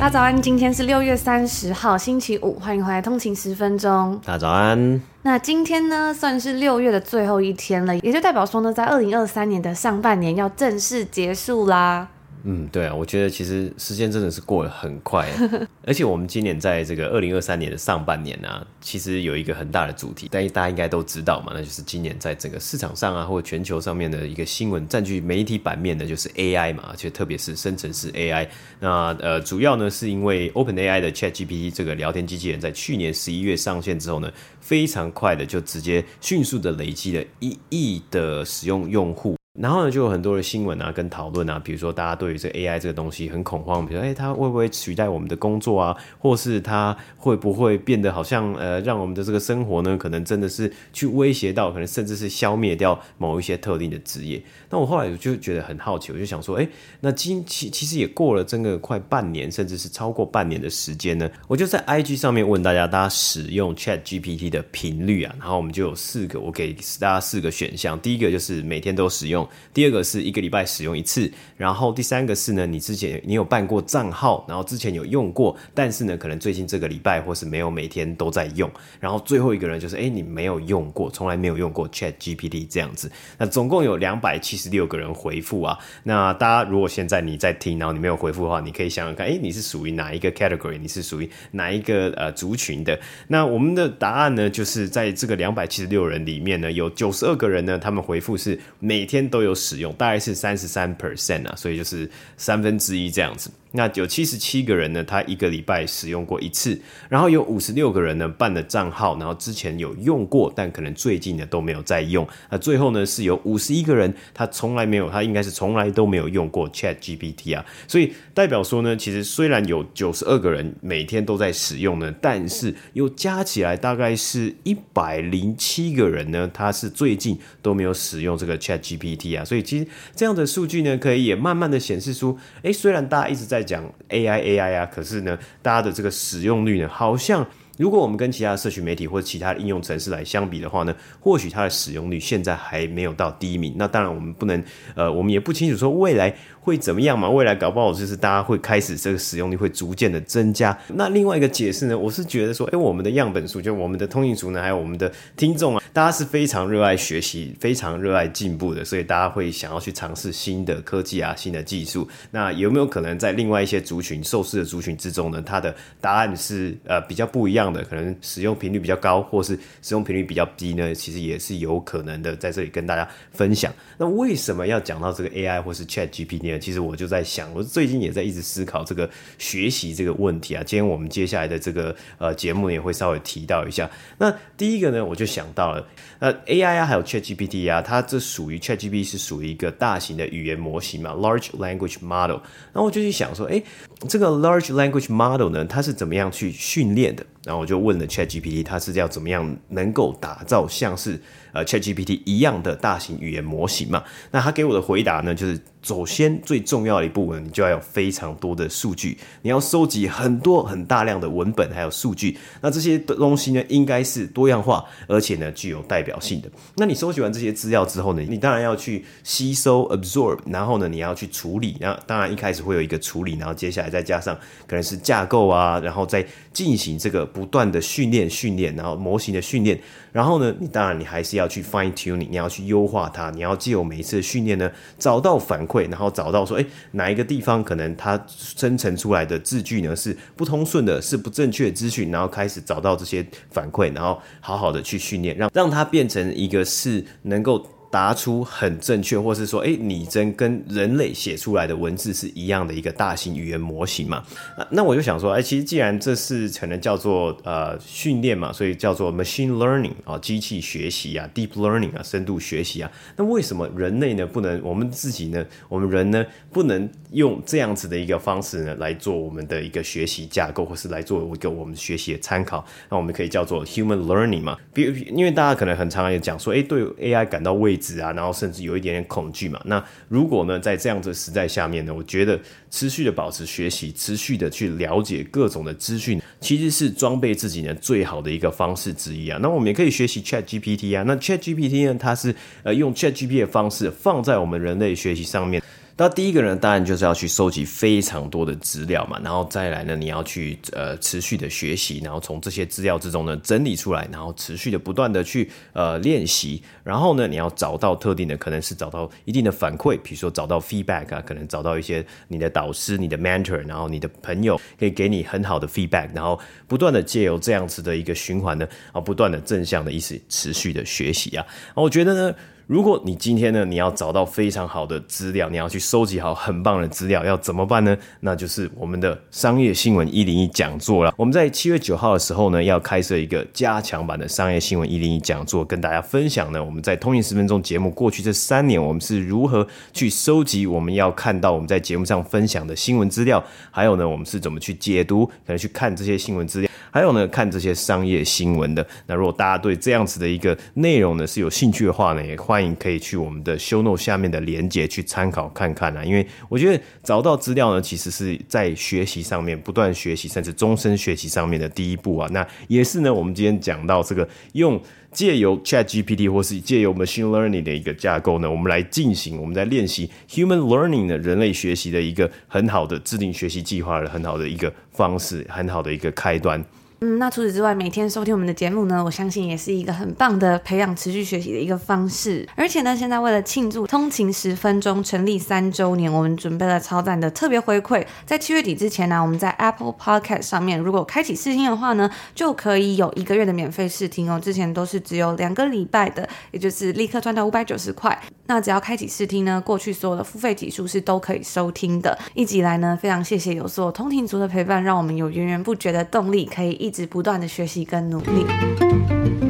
大家早安，今天是六月三十号，星期五，欢迎回来通勤十分钟。大家早安。那今天呢，算是六月的最后一天了，也就代表说呢，在二零二三年的上半年要正式结束啦。嗯，对啊，我觉得其实时间真的是过得很快，而且我们今年在这个二零二三年的上半年呢、其实有一个很大的主题，但大家应该都知道嘛，那就是今年在整个市场上啊，或全球上面的一个新闻占据媒体版面的，就是 AI 嘛，而且特别是生成式 AI。那呃，主要呢是因为 OpenAI 的 ChatGPT 这个聊天机器人在去年十一月上线之后呢，非常快的就直接迅速的累积了一亿的使用用户。然后呢，就有很多的新闻啊，跟讨论啊，比如说大家对于这 AI 这个东西很恐慌，比如说，哎，它会不会取代我们的工作啊？或是它会不会变得好像呃，让我们的这个生活呢，可能真的是去威胁到，可能甚至是消灭掉某一些特定的职业。那我后来就觉得很好奇，我就想说，哎，那今其其实也过了真的快半年，甚至是超过半年的时间呢。我就在 IG 上面问大家，大家使用 ChatGPT 的频率啊，然后我们就有四个，我给大家四个选项。第一个就是每天都使用。第二个是一个礼拜使用一次，然后第三个是呢，你之前你有办过账号，然后之前有用过，但是呢，可能最近这个礼拜或是没有每天都在用，然后最后一个人就是，哎，你没有用过，从来没有用过 ChatGPT 这样子，那总共有两百七十六个人回复啊，那大家如果现在你在听，然后你没有回复的话，你可以想想看，哎，你是属于哪一个 category？你是属于哪一个呃族群的？那我们的答案呢，就是在这个两百七十六人里面呢，有九十二个人呢，他们回复是每天都有使用，大概是三十三 percent 啊，所以就是三分之一这样子。那有七十七个人呢，他一个礼拜使用过一次，然后有五十六个人呢办了账号，然后之前有用过，但可能最近呢都没有再用。那最后呢是有五十一个人，他从来没有，他应该是从来都没有用过 ChatGPT 啊。所以代表说呢，其实虽然有九十二个人每天都在使用呢，但是又加起来大概是一百零七个人呢，他是最近都没有使用这个 ChatGPT 啊。所以其实这样的数据呢，可以也慢慢的显示出，诶，虽然大家一直在在讲 AI AI 啊，可是呢，大家的这个使用率呢，好像如果我们跟其他的社群媒体或者其他应用程式来相比的话呢，或许它的使用率现在还没有到第一名。那当然，我们不能，呃，我们也不清楚说未来会怎么样嘛？未来搞不好就是大家会开始这个使用率会逐渐的增加。那另外一个解释呢，我是觉得说，哎，我们的样本数，就我们的通讯族呢，还有我们的听众啊，大家是非常热爱学习、非常热爱进步的，所以大家会想要去尝试新的科技啊、新的技术。那有没有可能在另外一些族群、受试的族群之中呢，它的答案是呃比较不一样的？可能使用频率比较高，或是使用频率比较低呢？其实也是有可能的，在这里跟大家分享。那为什么要讲到这个 AI 或是 ChatGPT？呢其实我就在想，我最近也在一直思考这个学习这个问题啊。今天我们接下来的这个呃节目也会稍微提到一下。那第一个呢，我就想到了，那，AI 啊，还有 ChatGPT 啊，它这属于 ChatGPT 是属于一个大型的语言模型嘛，Large Language Model。然后我就去想说，诶，这个 Large Language Model 呢，它是怎么样去训练的？然后我就问了 ChatGPT，它是要怎么样能够打造像是呃 ChatGPT 一样的大型语言模型嘛？那他给我的回答呢，就是首先最重要的一部分，你就要有非常多的数据，你要收集很多很大量的文本还有数据。那这些东西呢，应该是多样化，而且呢具有代表性的。那你收集完这些资料之后呢，你当然要去吸收 absorb，然后呢你要去处理。然后当然一开始会有一个处理，然后接下来再加上可能是架构啊，然后再进行这个不断的训练训练，然后模型的训练。然后呢，你当然你还是要去 fine tuning，你要去优化它，你要借由每一次的训练呢，找到反馈，然后找到说，哎，哪一个地方可能它生成出来的字句呢是不通顺的，是不正确的资讯，然后开始找到这些反馈，然后好好的去训练，让让它变成一个是能够。答出很正确，或是说，诶，拟真跟人类写出来的文字是一样的一个大型语言模型嘛？那那我就想说，诶，其实既然这是可能叫做呃训练嘛，所以叫做 machine learning 啊，机器学习啊，deep learning 啊，深度学习啊，那为什么人类呢不能，我们自己呢，我们人呢不能用这样子的一个方式呢来做我们的一个学习架构，或是来做一个我们学习的参考？那我们可以叫做 human learning 嘛？比，因为大家可能很常也讲说，诶，对 AI 感到畏子啊，然后甚至有一点点恐惧嘛。那如果呢，在这样子的时代下面呢，我觉得持续的保持学习，持续的去了解各种的资讯，其实是装备自己呢最好的一个方式之一啊。那我们也可以学习 ChatGPT 啊。那 ChatGPT 呢，它是呃用 ChatGPT 的方式放在我们人类学习上面。那第一个呢，当然就是要去收集非常多的资料嘛，然后再来呢，你要去呃持续的学习，然后从这些资料之中呢整理出来，然后持续的不断的去呃练习，然后呢，你要找到特定的，可能是找到一定的反馈，比如说找到 feedback 啊，可能找到一些你的导师、你的 mentor，然后你的朋友可以给你很好的 feedback，然后不断的借由这样子的一个循环呢，啊，不断的正向的意思持续的学习啊，我觉得呢。如果你今天呢，你要找到非常好的资料，你要去收集好很棒的资料，要怎么办呢？那就是我们的商业新闻一零一讲座了。我们在七月九号的时候呢，要开设一个加强版的商业新闻一零一讲座，跟大家分享呢，我们在通勤十分钟节目过去这三年，我们是如何去收集我们要看到我们在节目上分享的新闻资料，还有呢，我们是怎么去解读，可能去看这些新闻资料。还有呢，看这些商业新闻的。那如果大家对这样子的一个内容呢是有兴趣的话呢，也欢迎可以去我们的 show no 下面的连接去参考看看啊。因为我觉得找到资料呢，其实是在学习上面不断学习，甚至终身学习上面的第一步啊。那也是呢，我们今天讲到这个用借由 ChatGPT 或是借由 Machine Learning 的一个架构呢，我们来进行我们在练习 Human Learning 的人类学习的一个很好的制定学习计划的很好的一个方式，很好的一个开端。嗯，那除此之外，每天收听我们的节目呢，我相信也是一个很棒的培养持续学习的一个方式。而且呢，现在为了庆祝通勤十分钟成立三周年，我们准备了超赞的特别回馈。在七月底之前呢，我们在 Apple Podcast 上面如果开启试听的话呢，就可以有一个月的免费试听哦。之前都是只有两个礼拜的，也就是立刻赚到五百九十块。那只要开启试听呢，过去所有的付费集数是都可以收听的。一直以来呢，非常谢谢有所有通勤族的陪伴，让我们有源源不绝的动力，可以一一直不断的学习跟努力。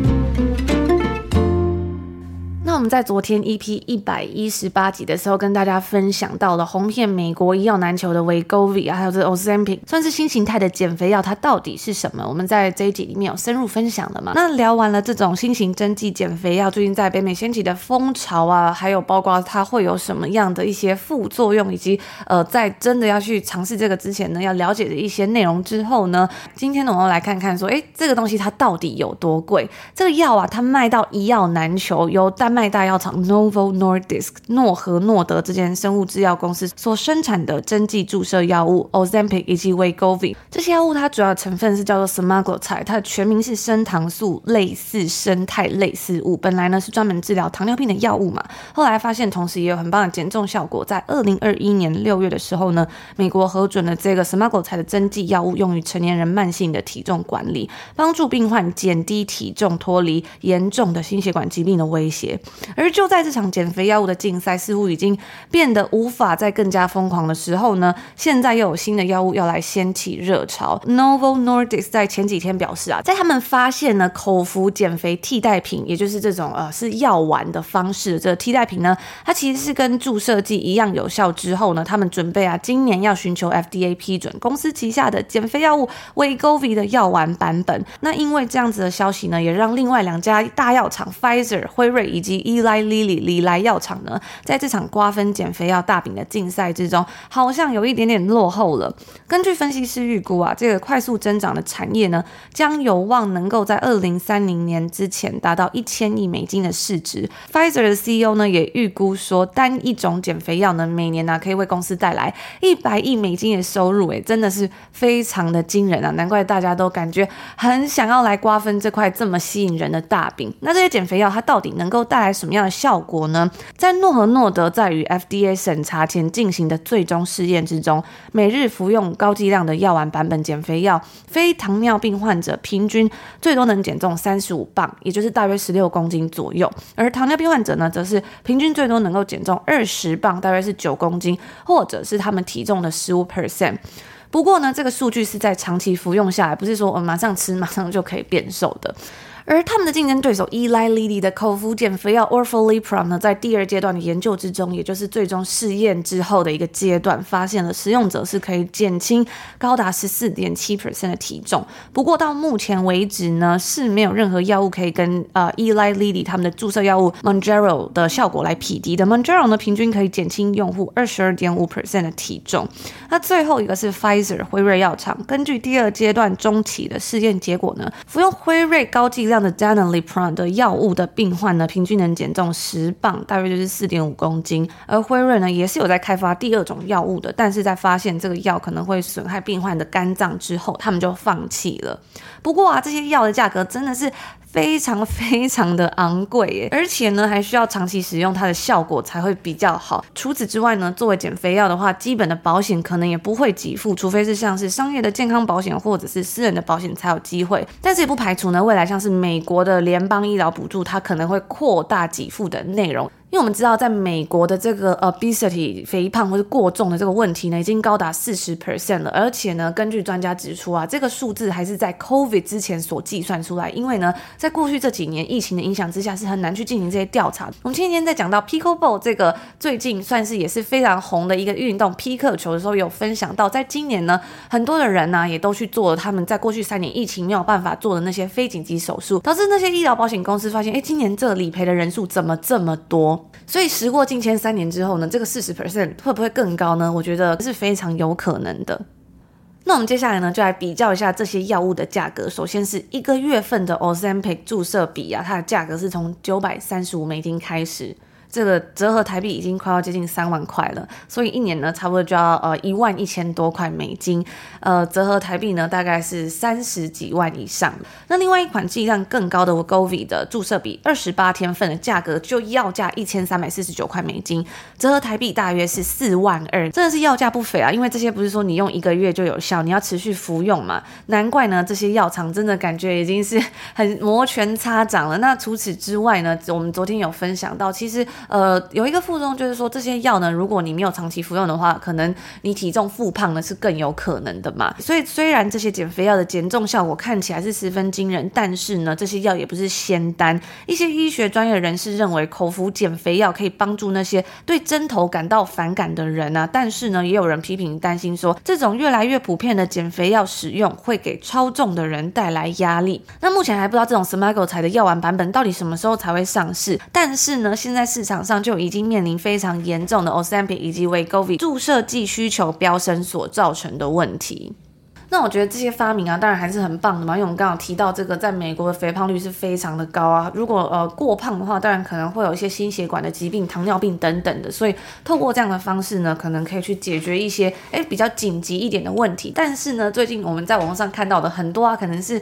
我们在昨天 EP 一百一十八集的时候，跟大家分享到了红遍美国医药难求的 Wegovy 还有这 Ozempic，算是新形态的减肥药，它到底是什么？我们在这一集里面有深入分享的嘛？那聊完了这种新型针剂减肥药最近在北美掀起的风潮啊，还有包括它会有什么样的一些副作用，以及呃，在真的要去尝试这个之前呢，要了解的一些内容之后呢，今天呢，我们来看看说，哎，这个东西它到底有多贵？这个药啊，它卖到医药难求，由丹麦。大药厂 Novo Nordisk 诺和诺德这间生物制药公司所生产的针剂注射药物 Ozempic 以及 Wegovy 这些药物，它主要成分是叫做 semaglutide，它的全名是升糖素类似生态类似物。本来呢是专门治疗糖尿病的药物嘛，后来发现同时也有很棒的减重效果。在二零二一年六月的时候呢，美国核准了这个 semaglutide 的针剂药物用于成年人慢性的体重管理，帮助病患减低体重，脱离严重的心血管疾病的威胁。而就在这场减肥药物的竞赛似乎已经变得无法再更加疯狂的时候呢，现在又有新的药物要来掀起热潮。Novo Nordisk 在前几天表示啊，在他们发现呢口服减肥替代品，也就是这种呃是药丸的方式，这替代品呢，它其实是跟注射剂一样有效之后呢，他们准备啊今年要寻求 FDA 批准公司旗下的减肥药物 Wegovy 的药丸版本。那因为这样子的消息呢，也让另外两家大药厂 Pfizer 辉瑞以及 Eli Lilly 礼来药厂呢，在这场瓜分减肥药大饼的竞赛之中，好像有一点点落后了。根据分析师预估啊，这个快速增长的产业呢，将有望能够在二零三零年之前达到一千亿美金的市值。Pfizer 的 CEO 呢，也预估说，单一种减肥药呢，每年呢、可以为公司带来一百亿美金的收入，诶，真的是非常的惊人啊！难怪大家都感觉很想要来瓜分这块这么吸引人的大饼。那这些减肥药它到底能够带来什么样的效果呢？在诺和诺德在与 FDA 审查前进行的最终试验之中，每日服用高剂量的药丸版本减肥药，非糖尿病患者平均最多能减重三十五磅，也就是大约十六公斤左右；而糖尿病患者呢，则是平均最多能够减重二十磅，大约是九公斤，或者是他们体重的十五 percent。不过呢，这个数据是在长期服用下来，不是说我马上吃马上就可以变瘦的。而他们的竞争对手 Eli Lilly 的口服减肥药 Orforglipron 呢，在第二阶段的研究之中，也就是最终试验之后的一个阶段，发现了使用者是可以减轻高达十四点七 percent 的体重。不过到目前为止呢，是没有任何药物可以跟呃 Eli Lilly 他们的注射药物 Monjero 的效果来匹敌的。Monjero 呢，平均可以减轻用户二十二点五 percent 的体重。那最后一个是 Pfizer 辉瑞药厂，根据第二阶段中期的试验结果呢，服用辉瑞高剂这样的 Danilipron 的药物的病患呢，平均能减重十磅，大约就是四点五公斤。而辉瑞呢，也是有在开发第二种药物的，但是在发现这个药可能会损害病患的肝脏之后，他们就放弃了。不过啊，这些药的价格真的是。非常非常的昂贵耶，而且呢，还需要长期使用，它的效果才会比较好。除此之外呢，作为减肥药的话，基本的保险可能也不会给付，除非是像是商业的健康保险或者是私人的保险才有机会。但是也不排除呢，未来像是美国的联邦医疗补助，它可能会扩大给付的内容。因为我们知道，在美国的这个 obesity 肥胖或是过重的这个问题呢，已经高达四十 percent 了。而且呢，根据专家指出啊，这个数字还是在 COVID 之前所计算出来。因为呢，在过去这几年疫情的影响之下，是很难去进行这些调查。我们前几天在讲到 Pickleball 这个最近算是也是非常红的一个运动，匹克球的时候有分享到，在今年呢，很多的人呢、也都去做了他们在过去三年疫情没有办法做的那些非紧急手术，导致那些医疗保险公司发现，哎，今年这理赔的人数怎么这么多？所以时过境迁三年之后呢，这个四十 percent 会不会更高呢？我觉得是非常有可能的。那我们接下来呢，就来比较一下这些药物的价格。首先是一个月份的 Ozempic 注射比啊，它的价格是从九百三十五美金开始。这个折合台币已经快要接近三万块了，所以一年呢，差不多就要呃一万一千多块美金，呃，折合台币呢大概是三十几万以上。那另外一款剂量更高的 Wegovy 的注射比，二十八天份的价格就要价一千三百四十九块美金，折合台币大约是四万二，真的是要价不菲啊！因为这些不是说你用一个月就有效，你要持续服用嘛。难怪呢，这些药厂真的感觉已经是很摩拳擦掌了。那除此之外呢，我们昨天有分享到，其实。呃，有一个副作用就是说，这些药呢，如果你没有长期服用的话，可能你体重复胖呢是更有可能的嘛。所以虽然这些减肥药的减重效果看起来是十分惊人，但是呢，这些药也不是仙丹。一些医学专业人士认为，口服减肥药可以帮助那些对针头感到反感的人啊。但是呢，也有人批评担心说，这种越来越普遍的减肥药使用会给超重的人带来压力。那目前还不知道这种 smuggle 采的药丸版本到底什么时候才会上市。但是呢，现在市场场上就已经面临非常严重的 Ozempic 以及 Wegovy 注射剂需求飙升所造成的问题。那我觉得这些发明啊，当然还是很棒的嘛。因为我们刚刚提到这个，在美国的肥胖率是非常的高啊。如果呃过胖的话，当然可能会有一些心血管的疾病、糖尿病等等的。所以透过这样的方式呢，可能可以去解决一些诶比较紧急一点的问题。但是呢，最近我们在网上看到的很多啊，可能是。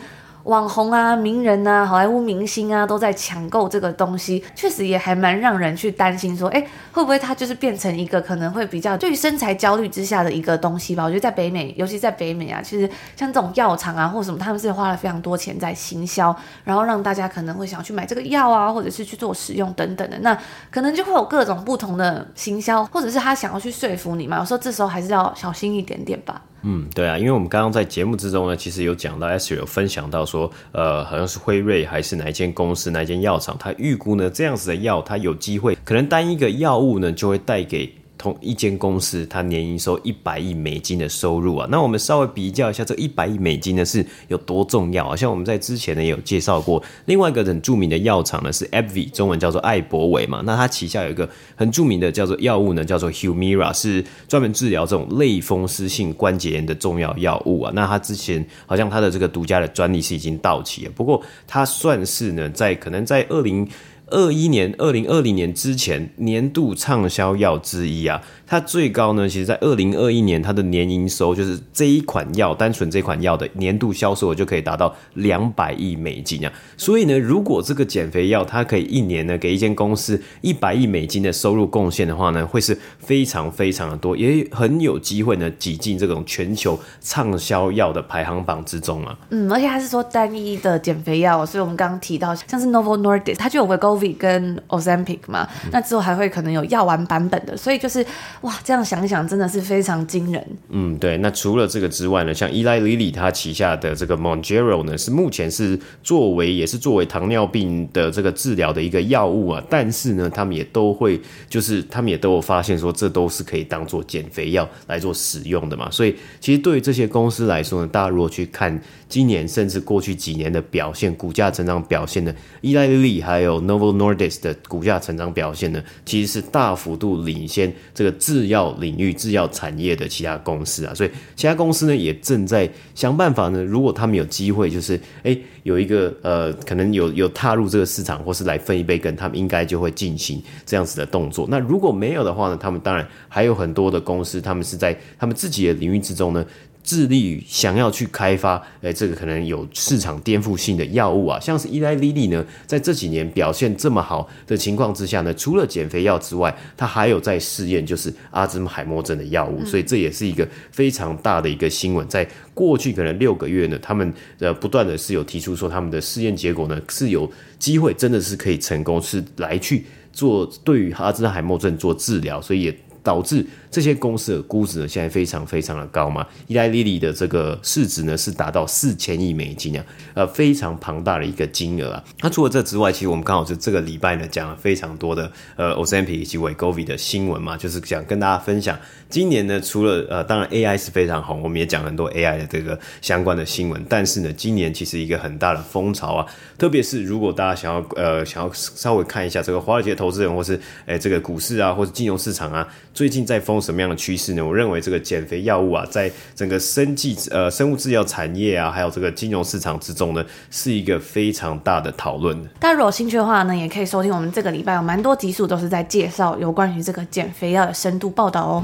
网红啊、名人啊、好莱坞明星啊，都在抢购这个东西，确实也还蛮让人去担心，说，哎，会不会它就是变成一个可能会比较对于身材焦虑之下的一个东西吧？我觉得在北美，尤其在北美啊，其实像这种药厂啊或什么，他们是花了非常多钱在行销，然后让大家可能会想要去买这个药啊，或者是去做使用等等的，那可能就会有各种不同的行销，或者是他想要去说服你嘛。有时候这时候还是要小心一点点吧。嗯，对啊，因为我们刚刚在节目之中呢，其实有讲到 s r 有分享到说，呃，好像是辉瑞还是哪一间公司、哪一间药厂，他预估呢，这样子的药，它有机会，可能单一个药物呢，就会带给。同一间公司，它年营收一百亿美金的收入啊，那我们稍微比较一下，这一百亿美金呢是有多重要啊？像我们在之前呢也有介绍过，另外一个很著名的药厂呢是 a b v i 中文叫做艾伯维嘛，那它旗下有一个很著名的叫做药物呢，叫做 Humira，是专门治疗这种类风湿性关节炎的重要药物啊。那它之前好像它的这个独家的专利是已经到期了，不过它算是呢在可能在二零。二一年、二零二零年之前年度畅销药之一啊。它最高呢，其实，在二零二一年，它的年营收就是这一款药，单纯这款药的年度销售额就可以达到两百亿美金啊。所以呢，如果这个减肥药它可以一年呢给一间公司一百亿美金的收入贡献的话呢，会是非常非常的多，也很有机会呢挤进这种全球畅销药的排行榜之中啊。嗯，而且它是说单一的减肥药，所以我们刚刚提到像是 Novo Nordisk，它就有 Wegovy 跟 Ozempic 嘛，嗯、那之后还会可能有药丸版本的，所以就是。哇，这样想一想，真的是非常惊人。嗯，对。那除了这个之外呢，像 Eli Lilly 它旗下的这个 Mounjaro 呢，是目前是作为也是作为糖尿病的这个治疗的一个药物啊。但是呢，他们也都会，就是他们也都有发现说，这都是可以当做减肥药来做使用的嘛。所以，其实对于这些公司来说呢，大家如果去看今年甚至过去几年的表现，股价成长表现呢，Eli Lilly 还有 Novo Nordisk 的股价成长表现呢，其实是大幅度领先这个。制药领域、制药产业的其他公司啊，所以其他公司呢也正在想办法呢。如果他们有机会，就是诶有一个呃，可能有有踏入这个市场，或是来分一杯羹，他们应该就会进行这样子的动作。那如果没有的话呢，他们当然还有很多的公司，他们是在他们自己的领域之中呢。致力于想要去开发，哎、欸，这个可能有市场颠覆性的药物啊，像是依莱莉莉呢，在这几年表现这么好的情况之下呢，除了减肥药之外，它还有在试验就是阿兹海默症的药物，所以这也是一个非常大的一个新闻。在过去可能六个月呢，他们呃不断的是有提出说他们的试验结果呢是有机会真的是可以成功，是来去做对于阿兹海默症做治疗，所以也。导致这些公司的估值呢，现在非常非常的高嘛。伊莱莉莉的这个市值呢，是达到四千亿美金啊，呃，非常庞大的一个金额啊。那除了这之外，其实我们刚好就这个礼拜呢，讲了非常多的呃，Ozempic 以及 Wegovy 的新闻嘛，就是想跟大家分享。今年呢，除了呃，当然 AI 是非常红，我们也讲很多 AI 的这个相关的新闻。但是呢，今年其实一个很大的风潮啊，特别是如果大家想要呃，想要稍微看一下这个华尔街投资人或是诶这个股市啊，或是金融市场啊。最近在疯什么样的趋势呢？我认为这个减肥药物啊，在整个生技呃生物制药产业啊，还有这个金融市场之中呢，是一个非常大的讨论。大家如果有兴趣的话呢，也可以收听我们这个礼拜有蛮多集数都是在介绍有关于这个减肥药的深度报道哦。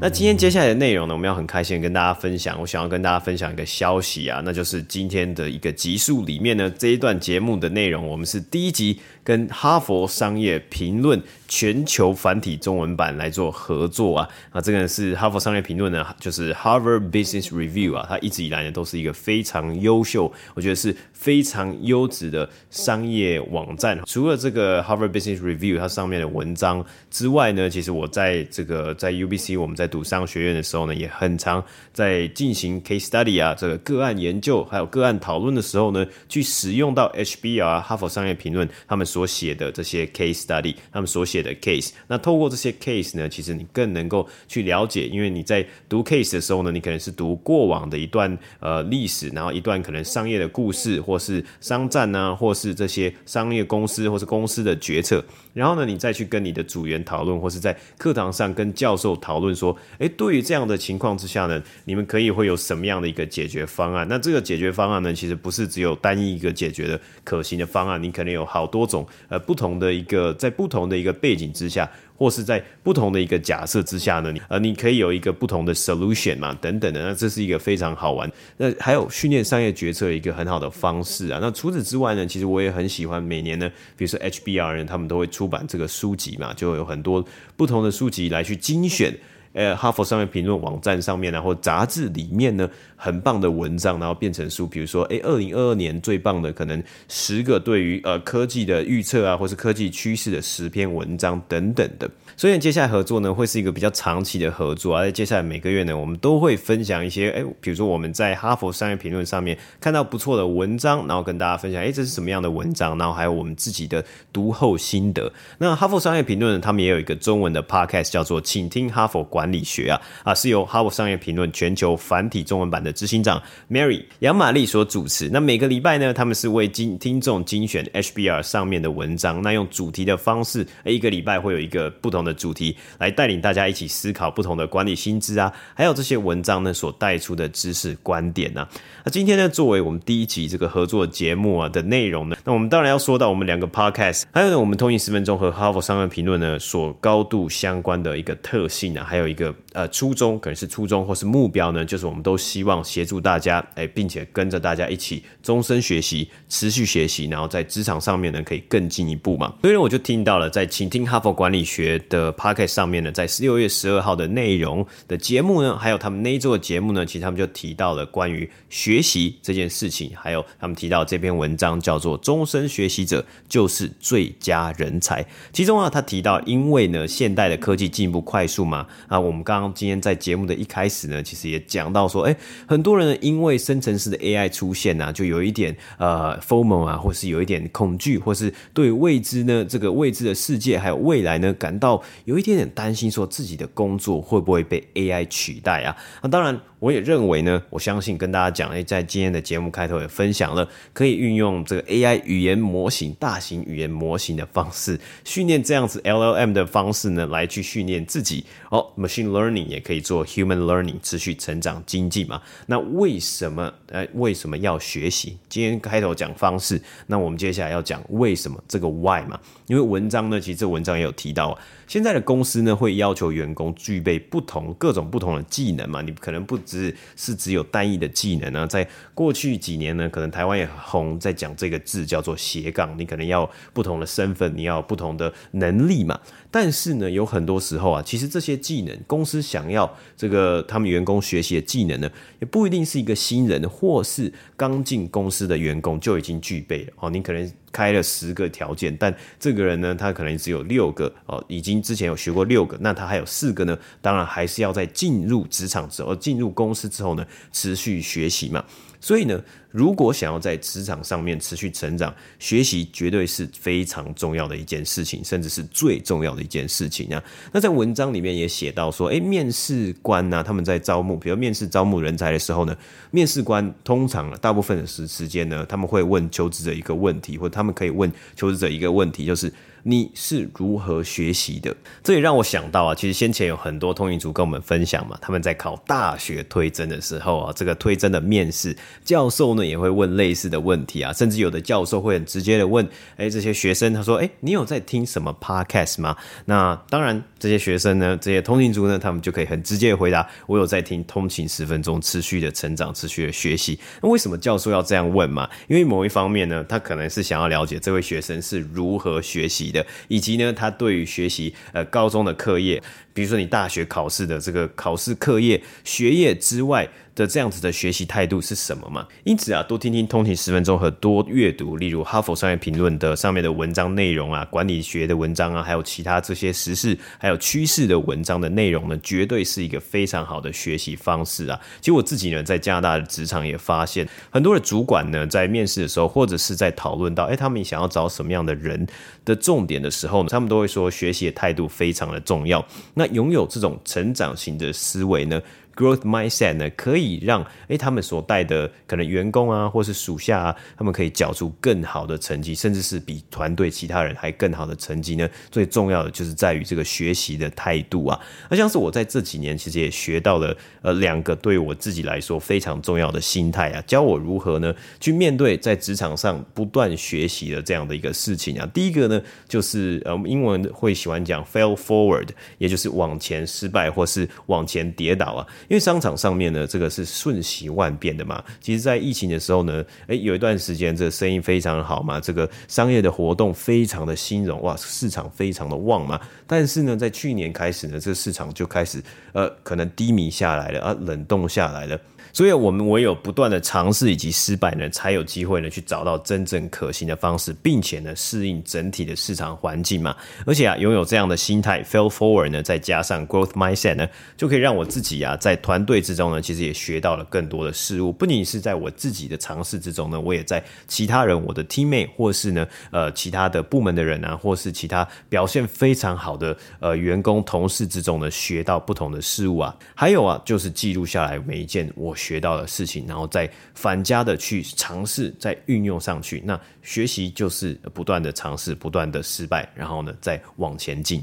那今天接下来的内容呢，我们要很开心跟大家分享。我想要跟大家分享一个消息啊，那就是今天的一个集数里面呢，这一段节目的内容，我们是第一集跟哈佛商业评论全球繁体中文版来做合作啊。啊，这个是哈佛商业评论呢，就是 Harvard Business Review 啊，它一直以来呢都是一个非常优秀，我觉得是非常优质的商业网站。除了这个 Harvard Business Review 它上面的文章之外呢，其实我在这个在 UBC 我们在读商学院的时候呢，也很常在进行 case study 啊，这个个案研究还有个案讨论的时候呢，去使用到 HBR 哈佛商业评论他们所写的这些 case study，他们所写的 case。那透过这些 case 呢，其实你更能够去了解，因为你在读 case 的时候呢，你可能是读过往的一段呃历史，然后一段可能商业的故事，或是商战啊，或是这些商业公司或是公司的决策，然后呢，你再去跟你的组员讨论，或是在课堂上跟教授讨论说。诶，对于这样的情况之下呢，你们可以会有什么样的一个解决方案？那这个解决方案呢，其实不是只有单一一个解决的可行的方案，你可能有好多种呃不同的一个在不同的一个背景之下，或是在不同的一个假设之下呢，你呃你可以有一个不同的 solution 嘛，等等的。那这是一个非常好玩，那还有训练商业决策一个很好的方式啊。那除此之外呢，其实我也很喜欢每年呢，比如说 HBR 人他们都会出版这个书籍嘛，就有很多不同的书籍来去精选。呃，哈佛商业评论网站上面啊，或杂志里面呢，很棒的文章，然后变成书。比如说，诶，二零二二年最棒的可能十个对于呃科技的预测啊，或是科技趋势的十篇文章等等的。所以接下来合作呢，会是一个比较长期的合作啊。在接下来每个月呢，我们都会分享一些，诶，比如说我们在哈佛商业评论上面看到不错的文章，然后跟大家分享，诶，这是什么样的文章？然后还有我们自己的读后心得。那哈佛商业评论呢，他们也有一个中文的 podcast，叫做《请听哈佛观管理学啊啊，是由哈佛商业评论全球繁体中文版的执行长 Mary 杨玛丽所主持。那每个礼拜呢，他们是为精听众精选 HBR 上面的文章，那用主题的方式，一个礼拜会有一个不同的主题，来带领大家一起思考不同的管理薪资啊，还有这些文章呢所带出的知识观点啊。那今天呢，作为我们第一集这个合作节目啊的内容呢，那我们当然要说到我们两个 Podcast，还有呢，我们通勤十分钟和哈佛商业评论呢所高度相关的一个特性啊，还有一一个呃初衷，可能是初衷或是目标呢，就是我们都希望协助大家，哎，并且跟着大家一起终身学习、持续学习，然后在职场上面呢可以更进一步嘛。所以呢，我就听到了在倾听哈佛管理学的 p o c k e t 上面呢，在六月十二号的内容的节目呢，还有他们那一周的节目呢，其实他们就提到了关于学习这件事情，还有他们提到这篇文章叫做“终身学习者就是最佳人才”。其中啊，他提到，因为呢，现代的科技进步快速嘛，啊，我们刚刚今天在节目的一开始呢，其实也讲到说，哎，很多人呢因为生成式的 AI 出现啊，就有一点呃 FOMO 啊，或是有一点恐惧，或是对未知呢这个未知的世界还有未来呢感到有一点点担心，说自己的工作会不会被 AI 取代啊？那当然。我也认为呢，我相信跟大家讲，诶，在今天的节目开头也分享了，可以运用这个 AI 语言模型、大型语言模型的方式训练这样子 LLM 的方式呢，来去训练自己。哦，Machine Learning 也可以做 Human Learning，持续成长经济嘛。那为什么？诶，为什么要学习？今天开头讲方式，那我们接下来要讲为什么这个 Why 嘛？因为文章呢，其实这文章也有提到，现在的公司呢会要求员工具备不同各种不同的技能嘛，你可能不。只是只有单一的技能呢？在过去几年呢，可能台湾也红在讲这个字叫做斜杠，你可能要不同的身份，你要不同的能力嘛。但是呢，有很多时候啊，其实这些技能，公司想要这个他们员工学习的技能呢，也不一定是一个新人或是刚进公司的员工就已经具备了哦。你可能开了十个条件，但这个人呢，他可能只有六个哦，已经之前有学过六个，那他还有四个呢。当然还是要在进入职场之后，进入公司之后呢，持续学习嘛。所以呢，如果想要在职场上面持续成长，学习绝对是非常重要的一件事情，甚至是最重要的一件事情啊。那在文章里面也写到说，诶，面试官呢，他们在招募，比如面试招募人才的时候呢，面试官通常大部分的时时间呢，他们会问求职者一个问题，或者他们可以问求职者一个问题，就是。你是如何学习的？这也让我想到啊，其实先前有很多通勤族跟我们分享嘛，他们在考大学推甄的时候啊，这个推甄的面试教授呢也会问类似的问题啊，甚至有的教授会很直接的问，哎，这些学生他说，哎，你有在听什么 podcast 吗？那当然，这些学生呢，这些通勤族呢，他们就可以很直接的回答，我有在听通勤十分钟，持续的成长，持续的学习。那为什么教授要这样问嘛？因为某一方面呢，他可能是想要了解这位学生是如何学习以及呢，他对于学习呃高中的课业，比如说你大学考试的这个考试课业学业之外。的这样子的学习态度是什么嘛？因此啊，多听听通勤十分钟和多阅读，例如哈佛商业评论的上面的文章内容啊，管理学的文章啊，还有其他这些时事还有趋势的文章的内容呢，绝对是一个非常好的学习方式啊。其实我自己呢，在加拿大的职场也发现，很多的主管呢，在面试的时候，或者是在讨论到，哎，他们想要找什么样的人的重点的时候呢，他们都会说，学习的态度非常的重要。那拥有这种成长型的思维呢，Growth mindset 呢，可以让诶他们所带的可能员工啊，或是属下啊，他们可以缴出更好的成绩，甚至是比团队其他人还更好的成绩呢。最重要的就是在于这个学习的态度啊。那像是我在这几年其实也学到了呃两个对我自己来说非常重要的心态啊，教我如何呢去面对在职场上不断学习的这样的一个事情啊。第一个呢就是呃英文会喜欢讲 fail forward，也就是往前失败或是往前跌倒啊。因为商场上面呢，这个是瞬息万变的嘛。其实，在疫情的时候呢，诶，有一段时间这个生意非常好嘛，这个商业的活动非常的兴荣，哇，市场非常的旺嘛。但是呢，在去年开始呢，这个市场就开始呃，可能低迷下来了啊，冷冻下来了。所以，我们唯有不断的尝试以及失败呢，才有机会呢去找到真正可行的方式，并且呢适应整体的市场环境嘛。而且啊，拥有这样的心态，fail forward 呢，再加上 growth mindset 呢，就可以让我自己啊，在团队之中呢，其实也学到了更多的事物。不仅是在我自己的尝试之中呢，我也在其他人、我的 teammate 或是呢，呃，其他的部门的人啊，或是其他表现非常好的呃员工同事之中呢，学到不同的事物啊。还有啊，就是记录下来每一件我学到的事情，然后再反加的去尝试，再运用上去。那学习就是不断的尝试，不断的失败，然后呢，再往前进。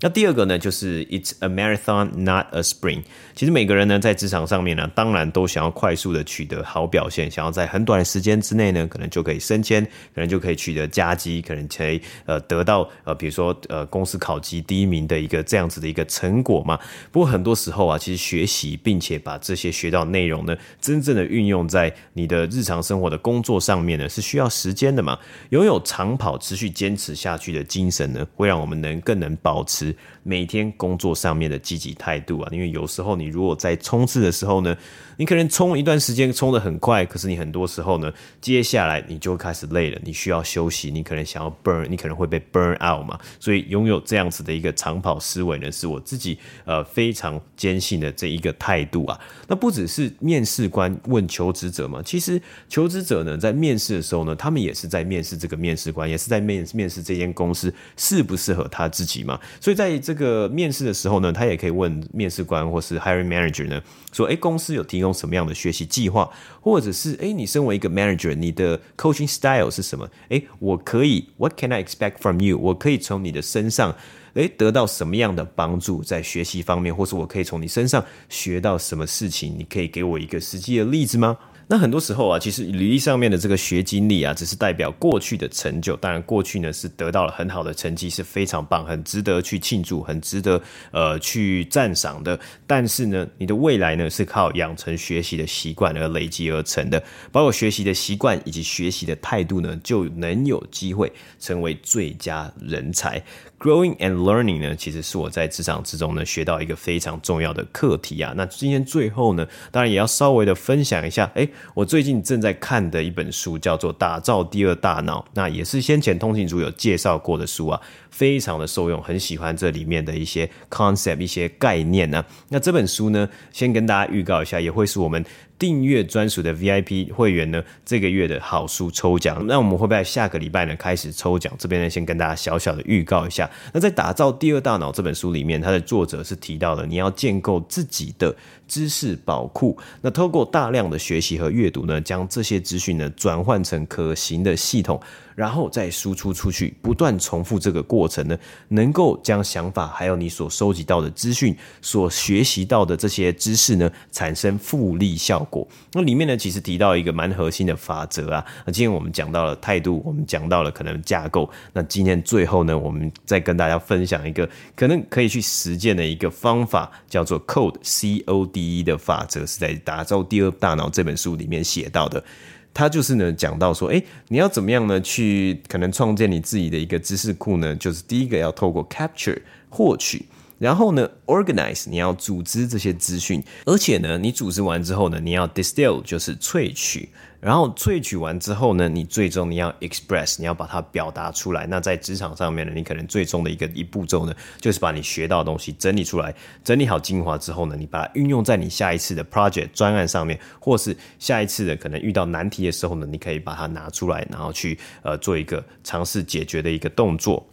那第二个呢，就是 It's a marathon, not a sprint。其实每个人呢，在职场上面呢，当然都想要快速的取得好表现，想要在很短的时间之内呢，可能就可以升迁，可能就可以取得佳绩，可能可以呃得到呃，比如说呃公司考绩第一名的一个这样子的一个成果嘛。不过很多时候啊，其实学习并且把这些学到内容呢，真正的运用在你的日常生活的工作上面呢，是需要时间的嘛。拥有长跑持续坚持下去的精神呢，会让我们能更能保持。Et 每天工作上面的积极态度啊，因为有时候你如果在冲刺的时候呢，你可能冲一段时间冲得很快，可是你很多时候呢，接下来你就开始累了，你需要休息，你可能想要 burn，你可能会被 burn out 嘛。所以拥有这样子的一个长跑思维呢，是我自己呃非常坚信的这一个态度啊。那不只是面试官问求职者嘛，其实求职者呢在面试的时候呢，他们也是在面试这个面试官，也是在面面试这间公司适不适合他自己嘛。所以在这个面试的时候呢，他也可以问面试官或是 hiring manager 呢，说：哎，公司有提供什么样的学习计划，或者是哎，你身为一个 manager，你的 coaching style 是什么？哎，我可以，what can I expect from you？我可以从你的身上哎得到什么样的帮助，在学习方面，或是我可以从你身上学到什么事情？你可以给我一个实际的例子吗？那很多时候啊，其实履历上面的这个学经历啊，只是代表过去的成就。当然，过去呢是得到了很好的成绩，是非常棒，很值得去庆祝，很值得呃去赞赏的。但是呢，你的未来呢是靠养成学习的习惯而累积而成的。包括学习的习惯以及学习的态度呢，就能有机会成为最佳人才。Growing and learning 呢，其实是我在职场之中呢学到一个非常重要的课题啊。那今天最后呢，当然也要稍微的分享一下，诶，我最近正在看的一本书叫做《打造第二大脑》，那也是先前通信组有介绍过的书啊，非常的受用，很喜欢这里面的一些 concept、一些概念呢、那这本书呢，先跟大家预告一下，也会是我们。订阅专属的 VIP 会员呢，这个月的好书抽奖，那我们会不会在下个礼拜呢开始抽奖？这边呢，先跟大家小小的预告一下。那在打造第二大脑这本书里面，它的作者是提到了你要建构自己的知识宝库。那透过大量的学习和阅读呢，将这些资讯呢转换成可行的系统。然后再输出出去，不断重复这个过程呢，能够将想法还有你所收集到的资讯、所学习到的这些知识呢，产生复利效果。那里面呢，其实提到一个蛮核心的法则啊。那今天我们讲到了态度，我们讲到了可能架构。那今天最后呢，我们再跟大家分享一个可能可以去实践的一个方法，叫做 Code C O D E 的法则，是在打造第二大脑这本书里面写到的。他就是呢，讲到说，哎，你要怎么样呢？去可能创建你自己的一个知识库呢？就是第一个要透过 capture 获取。然后呢，organize 你要组织这些资讯，而且呢，你组织完之后呢，你要 distill 就是萃取，然后萃取完之后呢，你最终你要 express 你要把它表达出来。那在职场上面呢，你可能最终的一个一步骤呢，就是把你学到的东西整理出来，整理好精华之后呢，你把它运用在你下一次的 project 专案上面，或是下一次的可能遇到难题的时候呢，你可以把它拿出来，然后去呃做一个尝试解决的一个动作。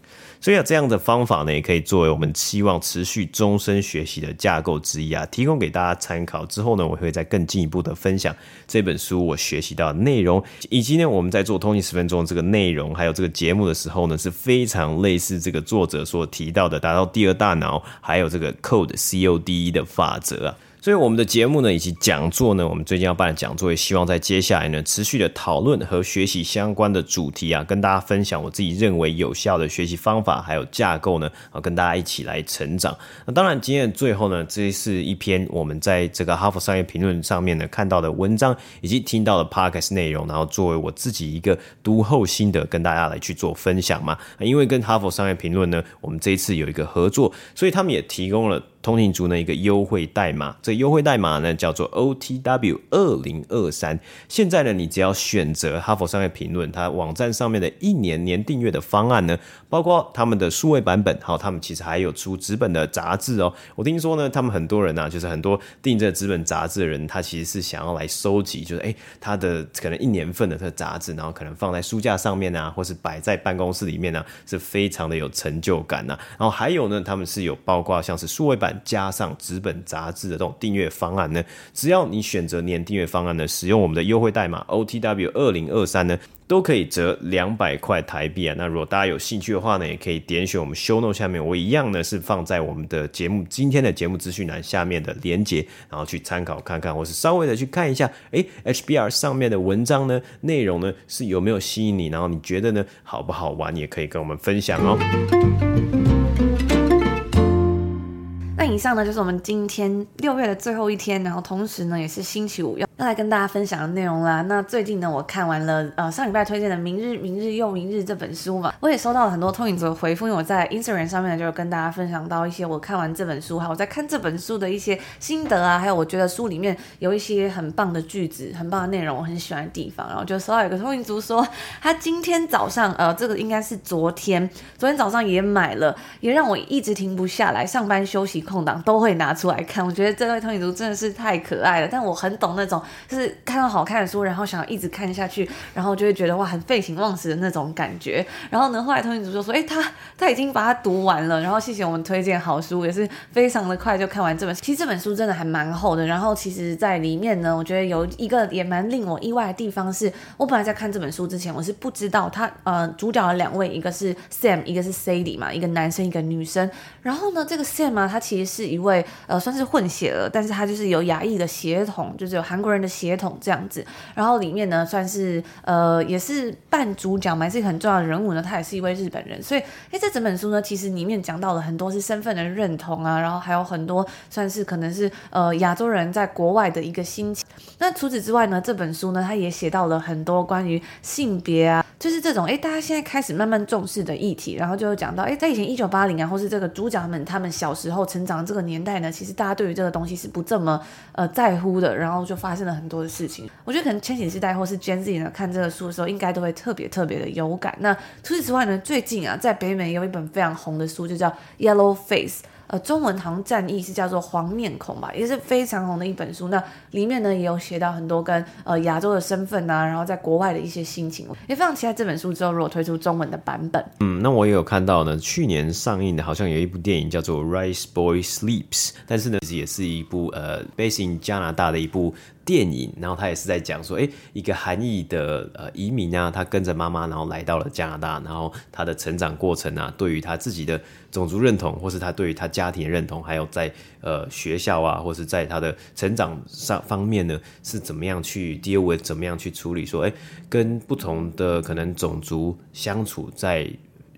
所以啊，这样的方法呢，也可以作为我们期望持续终身学习的架构之一啊，提供给大家参考。之后呢，我会再更进一步的分享这本书我学习到的内容，以及呢，我们在做通勤十分钟这个内容，还有这个节目的时候呢，是非常类似这个作者所提到的，达到第二大脑，还有这个 Code C O D E 的法则啊。所以我们的节目呢，以及讲座呢，我们最近要办的讲座，也希望在接下来呢，持续的讨论和学习相关的主题啊，跟大家分享我自己认为有效的学习方法，还有架构呢，啊，跟大家一起来成长。那当然，今天的最后呢，这是一篇我们在这个哈佛商业评论上面呢看到的文章，以及听到的 podcast 内容，然后作为我自己一个读后心得，跟大家来去做分享嘛。因为跟哈佛商业评论呢，我们这一次有一个合作，所以他们也提供了。通勤族呢一个优惠代码，这优惠代码呢叫做 OTW 二零二三。现在呢，你只要选择哈佛商业评论它网站上面的一年年订阅的方案呢，包括他们的数位版本，好，他们其实还有出纸本的杂志哦。我听说呢，他们很多人啊，就是很多订这纸本杂志的人，他其实是想要来收集，就是哎，他的可能一年份的这个杂志，然后可能放在书架上面啊，或是摆在办公室里面呢、啊，是非常的有成就感呐、啊。然后还有呢，他们是有包括像是数位版加上纸本杂志的这种订阅方案呢，只要你选择年订阅方案呢，使用我们的优惠代码 OTW 二零二三呢。都可以折两百块台币啊！那如果大家有兴趣的话呢，也可以点选我们 show note 下面，我一样呢是放在我们的节目今天的节目资讯栏下面的连结，然后去参考看看，或是稍微的去看一下，诶，HBR 上面的文章呢内容呢是有没有吸引你，然后你觉得呢好不好玩，也可以跟我们分享哦。以上呢就是我们今天六月的最后一天，然后同时呢也是星期五要。来跟大家分享的内容啦。那最近呢，我看完了呃上礼拜推荐的《明日明日又明日》这本书嘛，我也收到了很多通勤族的回复，因为我在 Instagram 上面呢，就跟大家分享到一些我看完这本书，还有我在看这本书的一些心得啊，还有我觉得书里面有一些很棒的句子、很棒的内容，我很喜欢的地方。然后就收到有个通勤族说，他今天早上呃这个应该是昨天，昨天早上也买了，也让我一直停不下来，上班休息空档都会拿出来看。我觉得这位通勤族真的是太可爱了，但我很懂那种。就是看到好看的书，然后想要一直看下去，然后就会觉得哇，很废寝忘食的那种感觉。然后呢，后来通讯组就说，哎，他他已经把它读完了。然后谢谢我们推荐好书，也是非常的快就看完这本。其实这本书真的还蛮厚的。然后其实在里面呢，我觉得有一个也蛮令我意外的地方是，我本来在看这本书之前，我是不知道他呃主角的两位，一个是 Sam，一个是 Sadie 嘛，一个男生一个女生。然后呢，这个 Sam 啊，他其实是一位呃算是混血儿，但是他就是有亚裔的血统，就是有韩国人的血统这样子。然后里面呢，算是呃也是半主角嘛，是一个很重要的人物呢。他也是一位日本人，所以哎，这整本书呢，其实里面讲到了很多是身份的认同啊，然后还有很多算是可能是呃亚洲人在国外的一个心情。那除此之外呢，这本书呢，他也写到了很多关于性别啊，就是这种哎大家现在开始慢慢重视的议题。然后就讲到哎，在以前一九八零啊，或是这个主角。们他们小时候成长的这个年代呢，其实大家对于这个东西是不这么呃在乎的，然后就发生了很多的事情。我觉得可能千禧世代或是 Gen Z 呢看这个书的时候，应该都会特别特别的有感。那除此之外呢，最近啊，在北美有一本非常红的书，就叫《Yellow Face》。呃，中文好像战役是叫做黄面孔吧，也是非常红的一本书。那里面呢也有写到很多跟呃亚洲的身份啊，然后在国外的一些心情。也非常期待这本书之后如果推出中文的版本。嗯，那我也有看到呢，去年上映的好像有一部电影叫做《Rice Boy Sleeps》，但是呢其实也是一部呃，based in 加拿大的一部。电影，然后他也是在讲说，诶，一个韩裔的呃移民啊，他跟着妈妈，然后来到了加拿大，然后他的成长过程啊，对于他自己的种族认同，或是他对于他家庭认同，还有在呃学校啊，或是在他的成长上方面呢，是怎么样去 deal with，怎么样去处理，说，诶，跟不同的可能种族相处在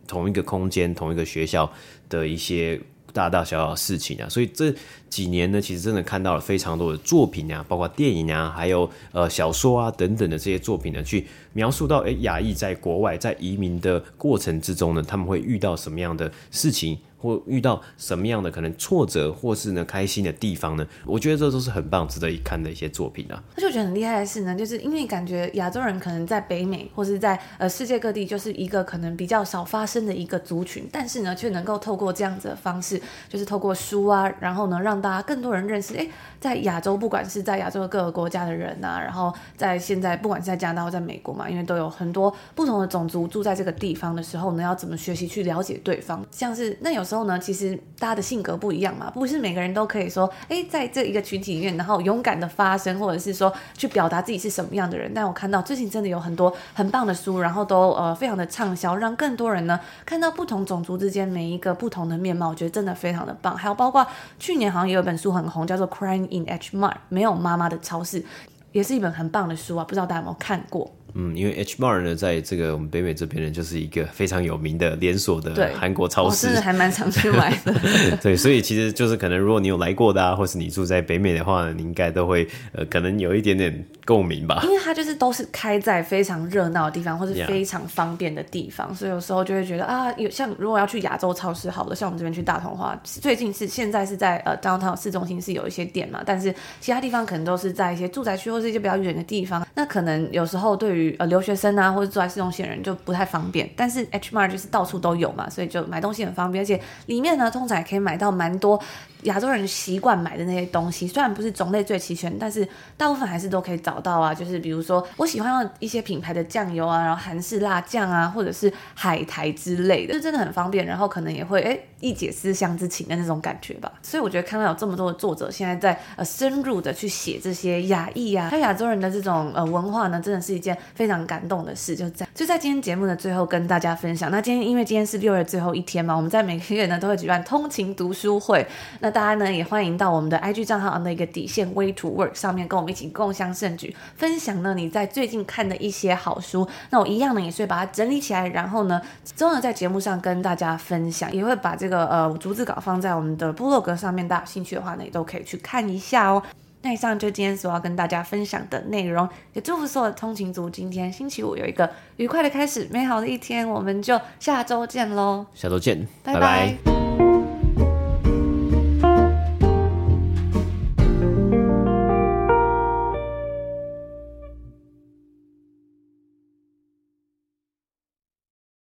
同一个空间、同一个学校的一些大大小小的事情啊，所以这。几年呢，其实真的看到了非常多的作品啊，包括电影啊，还有呃小说啊等等的这些作品呢，去描述到诶亚裔在国外在移民的过程之中呢，他们会遇到什么样的事情，或遇到什么样的可能挫折，或是呢开心的地方呢？我觉得这都是很棒、值得一看的一些作品啊。他就觉得很厉害的是呢，就是因为感觉亚洲人可能在北美或是在呃世界各地就是一个可能比较少发生的一个族群，但是呢却能够透过这样子的方式，就是透过书啊，然后呢让大家更多人认识，诶，在亚洲，不管是在亚洲的各个国家的人呐、然后在现在，不管是在加拿大或在美国嘛，因为都有很多不同的种族住在这个地方的时候呢，要怎么学习去了解对方？像是那有时候呢，其实大家的性格不一样嘛，不是每个人都可以说，哎，在这一个群体里面，然后勇敢的发声，或者是说去表达自己是什么样的人。但我看到最近真的有很多很棒的书，然后都呃非常的畅销，让更多人呢看到不同种族之间每一个不同的面貌，我觉得真的非常的棒。还有包括去年好像也有一本书。很红，叫做《Crying in H Mart》，没有妈妈的超市，也是一本很棒的书啊，不知道大家有没有看过？嗯，因为 H Mart 呢，在这个我们北美这边呢，就是一个非常有名的连锁的韩国超市，还蛮常去买的。对，所以其实就是可能如果你有来过的啊，或是你住在北美的话呢，你应该都会呃，可能有一点点共鸣吧。因为它就是都是开在非常热闹的地方，或是非常方便的地方.所以有时候就会觉得啊，有像如果要去亚洲超市，好了，像我们这边去大同的话，最近是现在是在呃 downtown 市中心是有一些店嘛，但是其他地方可能都是在一些住宅区或是一些比较远的地方，那可能有时候对于呃留学生啊或者住在市中心的人就不太方便。但是 H Mart 就是到处都有嘛，所以就买东西很方便，而且里面呢通常也可以买到蛮多亚洲人习惯买的那些东西，虽然不是种类最齐全，但是大部分还是都可以找到啊。就是比如说我喜欢用一些品牌的酱油啊，然后韩式辣酱啊，或者是海苔之类的，就真的很方便。然后可能也会哎一解思乡之情的那种感觉吧。所以我觉得看到有这么多的作者现在在呃深入的去写这些亚裔啊，还有亚洲人的这种呃文化呢，真的是一件非常感动的事。就在就在今天节目的最后跟大家分享。那今天因为今天是六月最后一天嘛，我们在每个月呢都会举办通勤读书会。那大家呢也欢迎到我们的 IG 账号那个底线 Way to Work 上面跟我们一起共襄盛举，分享呢你在最近看的一些好书。那我一样呢也是会把它整理起来，然后呢之后呢在节目上跟大家分享，也会把这个呃逐字稿放在我们的部落格上面，大家有兴趣的话呢也都可以去看一下哦。那以上就今天所要跟大家分享的内容，也祝福所有的通勤族今天星期五有一个愉快的开始，美好的一天。我们就下周见喽，下周见，拜拜。拜拜。